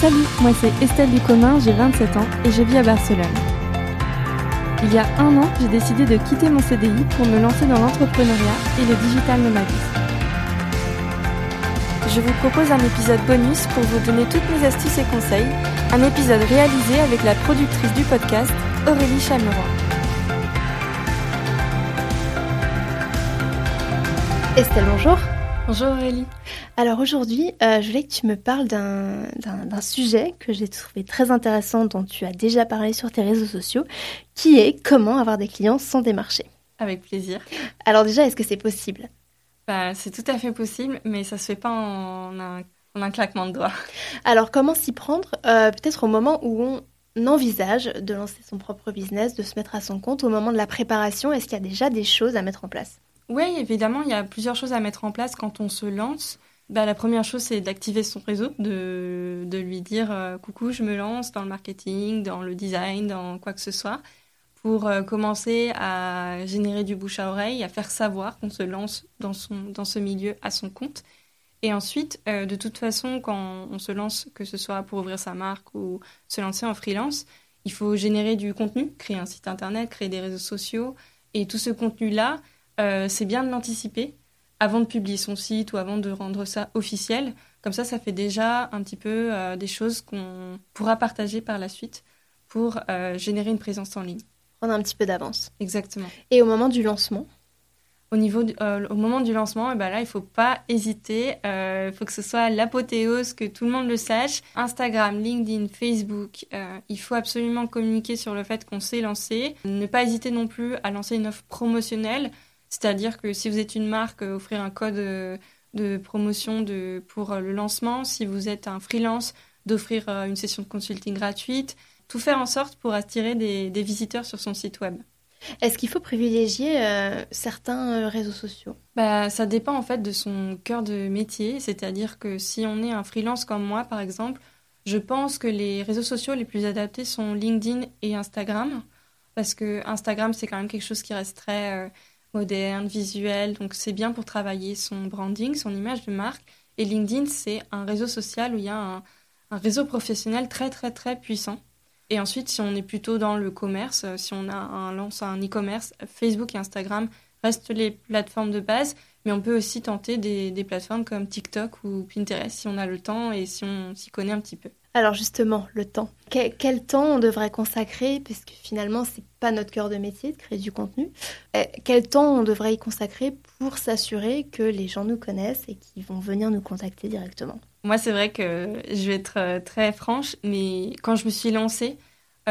Salut, moi c'est Estelle Ducommun, j'ai 27 ans et je vis à Barcelone. Il y a un an, j'ai décidé de quitter mon CDI pour me lancer dans l'entrepreneuriat et le digital nomadisme. Je vous propose un épisode bonus pour vous donner toutes mes astuces et conseils, un épisode réalisé avec la productrice du podcast, Aurélie Chameroy. Estelle, bonjour. Bonjour Aurélie. Alors aujourd'hui, euh, je voulais que tu me parles d'un sujet que j'ai trouvé très intéressant, dont tu as déjà parlé sur tes réseaux sociaux, qui est comment avoir des clients sans démarcher. Avec plaisir. Alors déjà, est-ce que c'est possible? Bah, C'est tout à fait possible, mais ça se fait pas en un, claquement de doigts. Alors comment s'y prendre euh, Peut-être au moment où on envisage de lancer son propre business, de se mettre à son compte, au moment de la préparation, est-ce qu'il y a déjà des choses à mettre en place? Oui, évidemment, il y a plusieurs choses à mettre en place quand on se lance. Bah, la première chose, c'est d'activer son réseau, de, de lui dire euh, coucou, je me lance dans le marketing, dans le design, dans quoi que ce soit, pour euh, commencer à générer du bouche à oreille, à faire savoir qu'on se lance dans, son, dans ce milieu à son compte. Et ensuite, euh, de toute façon, quand on se lance, que ce soit pour ouvrir sa marque ou se lancer en freelance, il faut générer du contenu, créer un site internet, créer des réseaux sociaux. Et tout ce contenu-là, euh, c'est bien de l'anticiper avant de publier son site ou avant de rendre ça officiel. Comme ça, ça fait déjà un petit peu euh, des choses qu'on pourra partager par la suite pour euh, générer une présence en ligne. Prendre un petit peu d'avance. Exactement. Et au moment du lancement? Au, niveau au moment du lancement, eh ben là, il ne faut pas hésiter. Il faut que ce soit l'apothéose, que tout le monde le sache. Instagram, LinkedIn, Facebook, il faut absolument communiquer sur le fait qu'on s'est lancé. Ne pas hésiter non plus à lancer une offre promotionnelle. C'est-à-dire que si vous êtes une marque, euh, offrir un code euh, de promotion de, pour euh, le lancement. Si vous êtes un freelance, d'offrir une session de consulting gratuite. Tout faire en sorte pour attirer des, visiteurs sur son site web. Est-ce qu'il faut privilégier certains réseaux sociaux? Bah, Ça dépend en fait de son cœur de métier. C'est-à-dire que si on est un freelance comme moi, par exemple, je pense que les réseaux sociaux les plus adaptés sont LinkedIn et Instagram. Parce que Instagram, c'est quand même quelque chose qui reste très moderne, visuel. Donc c'est bien pour travailler son branding, son image de marque. Et LinkedIn, c'est un réseau social où il y a un, réseau professionnel très très très puissant. Et ensuite, si on est plutôt dans le commerce, euh, si on a un lance un e-commerce, Facebook et Instagram restent les plateformes de base, mais on peut aussi tenter des, des plateformes comme TikTok ou Pinterest si on a le temps et si on s'y connaît un petit peu. Alors justement, le temps. Quel, temps on devrait consacrer, puisque finalement, c'est pas notre cœur de métier de créer du contenu. Eh, quel temps on devrait y consacrer pour s'assurer que les gens nous connaissent et qu'ils vont venir nous contacter directement? Moi, c'est vrai que je vais être euh, très franche, mais quand je me suis lancée,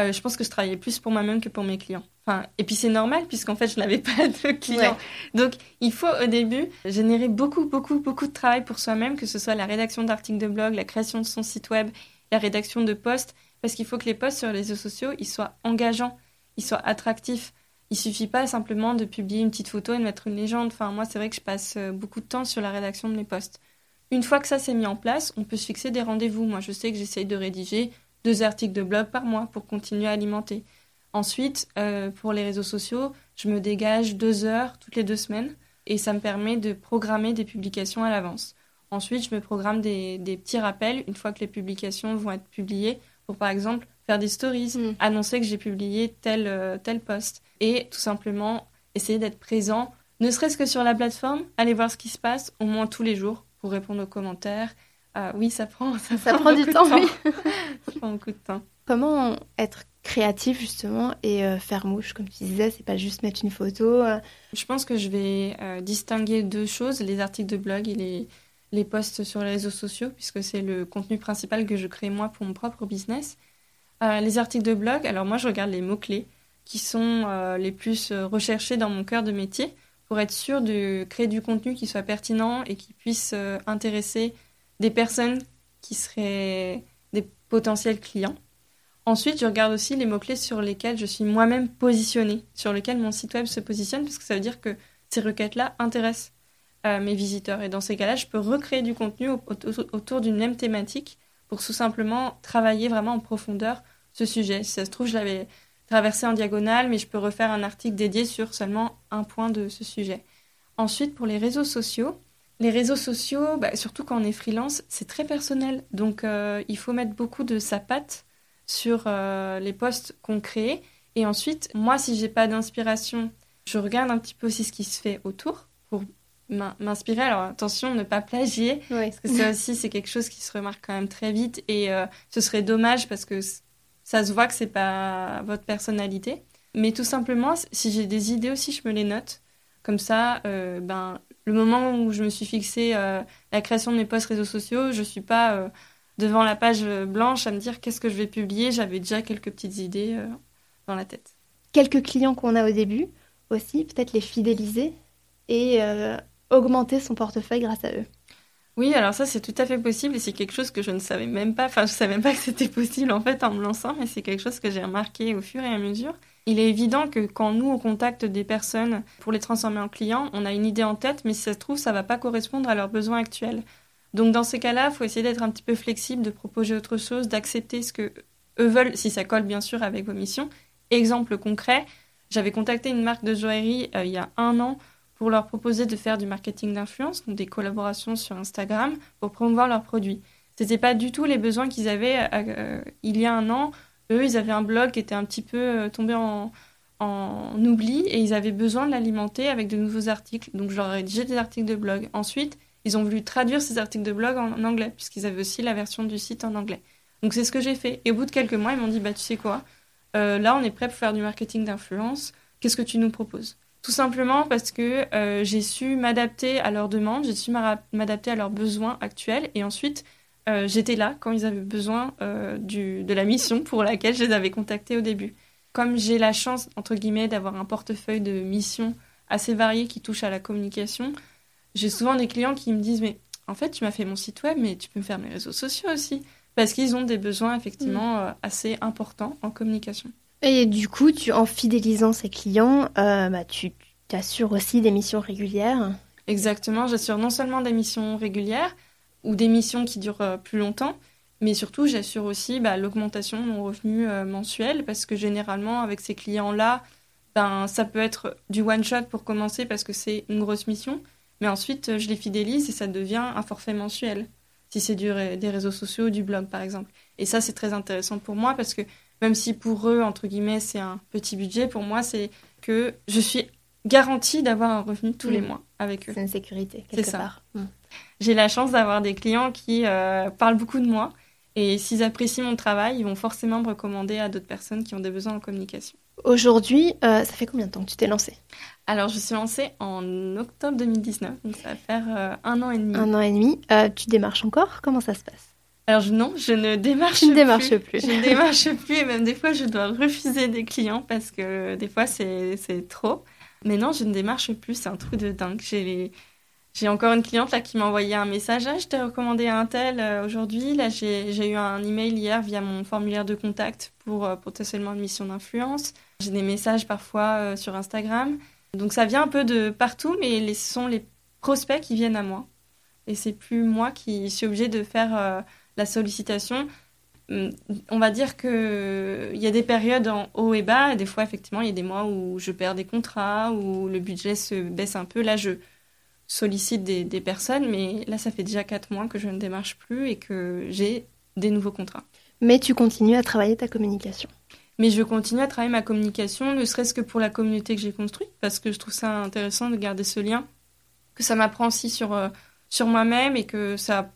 euh, je pense que je travaillais plus pour moi-même que pour mes clients. Enfin, et puis c'est normal puisqu'en fait je n'avais pas de clients. Donc il faut au début générer beaucoup, beaucoup, beaucoup de travail pour soi-même, que ce soit la rédaction d'articles de blog, la création de son site web la rédaction de posts, parce qu'il faut que les posts sur les réseaux sociaux, ils soient engageants, ils soient attractifs. Il suffit pas simplement de publier une petite photo et de mettre une légende. Enfin, moi, c'est vrai que je passe euh, beaucoup de temps sur la rédaction de mes posts. Une fois que ça s'est mis en place, on peut se fixer des rendez-vous. Moi, je sais que j'essaye de rédiger deux articles de blog par mois pour continuer à alimenter. Ensuite, euh, pour les réseaux sociaux, je me dégage deux heures toutes les deux semaines et ça me permet de programmer des publications à l'avance. Ensuite, je me programme des, petits rappels une fois que les publications vont être publiées pour, par exemple, faire des stories, mm. annoncer que j'ai publié tel, euh, tel post et tout simplement essayer d'être présent, ne serait-ce que sur la plateforme, aller voir ce qui se passe au moins tous les jours pour répondre aux commentaires. Euh, oui, ça prend, ça, prend, du temps, oui. ça prend beaucoup de temps. Comment être créatif justement et euh, faire mouche, comme tu disais, c'est pas juste mettre une photo. Je pense que je vais distinguer deux choses, les articles de blog et les, les posts sur les réseaux sociaux, puisque c'est le contenu principal que je crée moi pour mon propre business. Euh, les articles de blog, alors moi je regarde les mots-clés qui sont euh, les plus euh, recherchés dans mon cœur de métier pour être sûr de créer du contenu qui soit pertinent et qui puisse intéresser des personnes qui seraient des potentiels clients. Ensuite, je regarde aussi les mots-clés sur lesquels je suis moi-même positionnée, sur lesquels mon site web se positionne, parce que ça veut dire que ces requêtes-là intéressent mes visiteurs. Et dans ces cas-là, je peux recréer du contenu autour d'une même thématique pour tout simplement travailler vraiment en profondeur ce sujet. Si ça se trouve, je l'avais traversé en diagonale, mais je peux refaire un article dédié sur seulement un point de ce sujet. Ensuite, pour les réseaux sociaux, Les réseaux sociaux, bah, surtout quand on est freelance, c'est très personnel. Donc, euh, il faut mettre beaucoup de sa patte sur euh, les posts qu'on crée. Et ensuite, moi, si j'ai pas d'inspiration, je regarde un petit peu aussi ce qui se fait autour pour m'inspirer. Alors attention, ne pas plagier, parce que ça aussi c'est quelque chose qui se remarque quand même très vite et euh, ce serait dommage parce que ça se voit que c'est pas votre personnalité. Mais tout simplement, si j'ai des idées aussi, je me les note. Comme ça, euh, ben le moment où je me suis fixé euh, la création de mes posts réseaux sociaux, je suis pas devant la page blanche à me dire qu'est-ce que je vais publier. J'avais déjà quelques petites idées dans la tête. Quelques clients qu'on a au début aussi, peut-être les fidéliser et augmenter son portefeuille grâce à eux. Oui, alors ça c'est tout à fait possible et c'est quelque chose que je ne savais même pas, enfin je savais même pas que c'était possible en fait en me lançant, mais c'est quelque chose que j'ai remarqué au fur et à mesure. Il est évident que quand nous on contacte des personnes pour les transformer en clients, on a une idée en tête, mais si ça se trouve ça va pas correspondre à leurs besoins actuels. Donc dans ces cas-là, il faut essayer d'être un petit peu flexible, de proposer autre chose, d'accepter ce que eux veulent, si ça colle bien sûr avec vos missions. Exemple concret, j'avais contacté une marque de joaillerie euh, il y a un an pour leur proposer de faire du marketing d'influence, donc des collaborations sur Instagram pour promouvoir leurs produits. Ce n'était pas du tout les besoins qu'ils avaient euh, euh, il y a un an. Eux, ils avaient un blog qui était un petit peu euh, tombé en, oubli et ils avaient besoin de l'alimenter avec de nouveaux articles. Donc, je leur ai rédigé des articles de blog. Ensuite, ils ont voulu traduire ces articles de blog en, anglais, puisqu'ils avaient aussi la version du site en anglais. Donc, c'est ce que j'ai fait. Et au bout de quelques mois, ils m'ont dit Bah, tu sais quoi Là, on est prêt pour faire du marketing d'influence. Qu'est-ce que tu nous proposes? Tout simplement parce que euh, j'ai su m'adapter à leurs demandes, j'ai su m'adapter à leurs besoins actuels et ensuite euh, j'étais là quand ils avaient besoin euh, du, de la mission pour laquelle je les avais contactés au début. Comme j'ai la chance, entre guillemets, d'avoir un portefeuille de missions assez varié qui touche à la communication, j'ai souvent des clients qui me disent Mais en fait, tu m'as fait mon site web, mais tu peux me faire mes réseaux sociaux aussi. Parce qu'ils ont des besoins effectivement mmh. assez importants en communication. Et du coup, tu, en fidélisant ces clients, euh, bah, tu assures aussi des missions régulières? Exactement, j'assure non seulement des missions régulières ou des missions qui durent euh, plus longtemps, mais surtout j'assure aussi bah, l'augmentation de mon revenu euh, mensuel parce que généralement avec ces clients-là, ben, ça peut être du one-shot pour commencer parce que c'est une grosse mission, mais ensuite je les fidélise et ça devient un forfait mensuel, si c'est des réseaux sociaux ou du blog par exemple. Et ça c'est très intéressant pour moi parce que même si pour eux, entre guillemets, c'est un petit budget, pour moi, c'est que je suis garantie d'avoir un revenu tous les mm. mois avec eux. C'est une sécurité, quelque ça. part. J'ai la chance d'avoir des clients qui euh, parlent beaucoup de moi. Et s'ils apprécient mon travail, ils vont forcément me recommander à d'autres personnes qui ont des besoins en communication. Aujourd'hui, euh, ça fait combien de temps que tu t'es lancée? Alors, je suis lancée en octobre 2019, donc ça va faire euh, un an et demi. Un an et demi. tu démarches encore? Comment ça se passe? Alors non, je ne démarche, ne démarche plus. Je ne démarche plus et même des fois je dois refuser des clients parce que des fois c'est trop. Mais non, je ne démarche plus, c'est un truc de dingue. J'ai j'ai encore une cliente là qui m'a envoyé un message. Ah, je t'ai recommandé un tel euh, aujourd'hui. Là, j'ai eu un email hier via mon formulaire de contact pour euh, potentiellement une mission d'influence. J'ai des messages parfois euh, sur Instagram. Donc ça vient un peu de partout, mais ce sont les prospects qui viennent à moi. Et c'est plus moi qui suis obligée de faire la sollicitation, hum, on va dire qu'il y a des périodes en haut et bas. Des fois, effectivement, il y a des mois où je perds des contrats, où le budget se baisse un peu. Là, je sollicite des, personnes, mais là, ça fait déjà quatre mois que je ne démarche plus et que j'ai des nouveaux contrats. Mais tu continues à travailler ta communication. Mais je continue à travailler ma communication, ne serait-ce que pour la communauté que j'ai construite, parce que je trouve ça intéressant de garder ce lien, que ça m'apprend aussi sur, euh, sur moi-même et que ça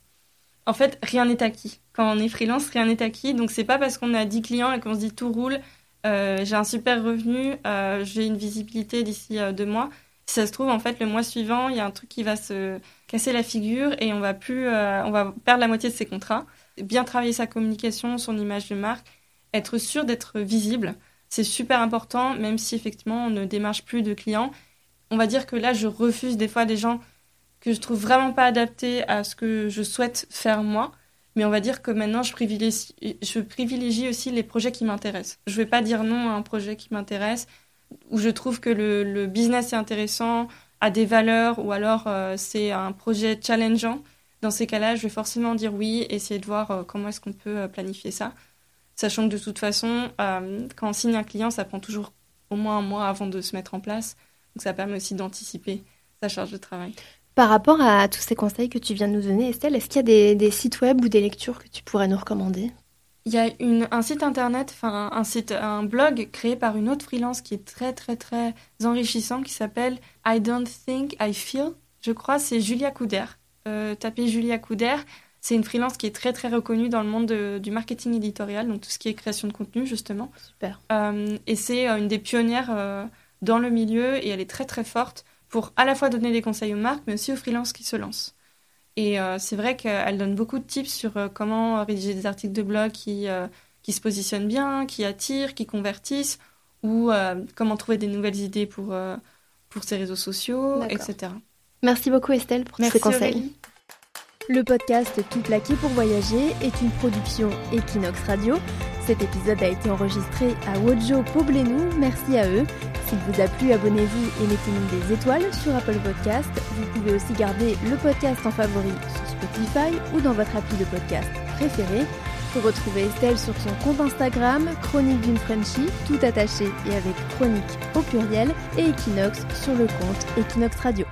en fait, rien n'est acquis. Quand on est freelance, rien n'est acquis. Donc, c'est pas parce qu'on a 10 clients et qu'on se dit tout roule, euh, j'ai un super revenu, euh, j'ai une visibilité d'ici deux mois. Si ça se trouve, en fait, le mois suivant, il y a un truc qui va se casser la figure et on va plus, on va perdre la moitié de ses contrats. Bien travailler sa communication, son image de marque, être sûr d'être visible, c'est super important, même si effectivement on ne démarche plus de clients. On va dire que là, je refuse des fois des gens que je trouve vraiment pas adapté à ce que je souhaite faire moi. Mais on va dire que maintenant, je privilégie, aussi les projets qui m'intéressent. Je vais pas dire non à un projet qui m'intéresse, où je trouve que le, business est intéressant, a des valeurs, ou alors euh, c'est un projet challengeant. Dans ces cas-là, je vais forcément dire oui, essayer de voir euh, comment est-ce qu'on peut euh, planifier ça. Sachant que de toute façon, quand on signe un client, ça prend toujours au moins un mois avant de se mettre en place. Donc ça permet aussi d'anticiper sa charge de travail. Par rapport à tous ces conseils que tu viens de nous donner, Estelle, est-ce qu'il y a des, des sites web ou des lectures que tu pourrais nous recommander? Il y a une, un site internet, enfin un site, un blog créé par une autre freelance qui est très très très enrichissant qui s'appelle I Don't Think I Feel. Je crois c'est Julia Couder. Euh, tapez Julia Couder. C'est une freelance qui est très très reconnue dans le monde du marketing éditorial, donc tout ce qui est création de contenu justement. Super. Euh, et c'est euh, une des pionnières euh, dans le milieu et elle est très très forte pour à la fois donner des conseils aux marques, mais aussi aux freelances qui se lancent. Et euh, c'est vrai qu'elle donne beaucoup de tips sur euh, comment rédiger des articles de blog qui, euh, qui se positionnent bien, qui attirent, qui convertissent, ou comment trouver des nouvelles idées pour, pour ses réseaux sociaux, etc. Merci beaucoup Estelle pour tous ces conseils. Le podcast Tout plaqué pour voyager est une production Equinox Radio. Cet épisode a été enregistré à Wojo Poblenou, merci à eux. S'il vous a plu, abonnez-vous et mettez-nous des étoiles sur Apple Podcast. Vous pouvez aussi garder le podcast en favori sur Spotify ou dans votre appli de podcast préféré. Pour retrouver Estelle sur son compte Instagram, Chronique d'une Frenchie, tout attaché et avec chronique au pluriel, et Equinox sur le compte Equinox Radio.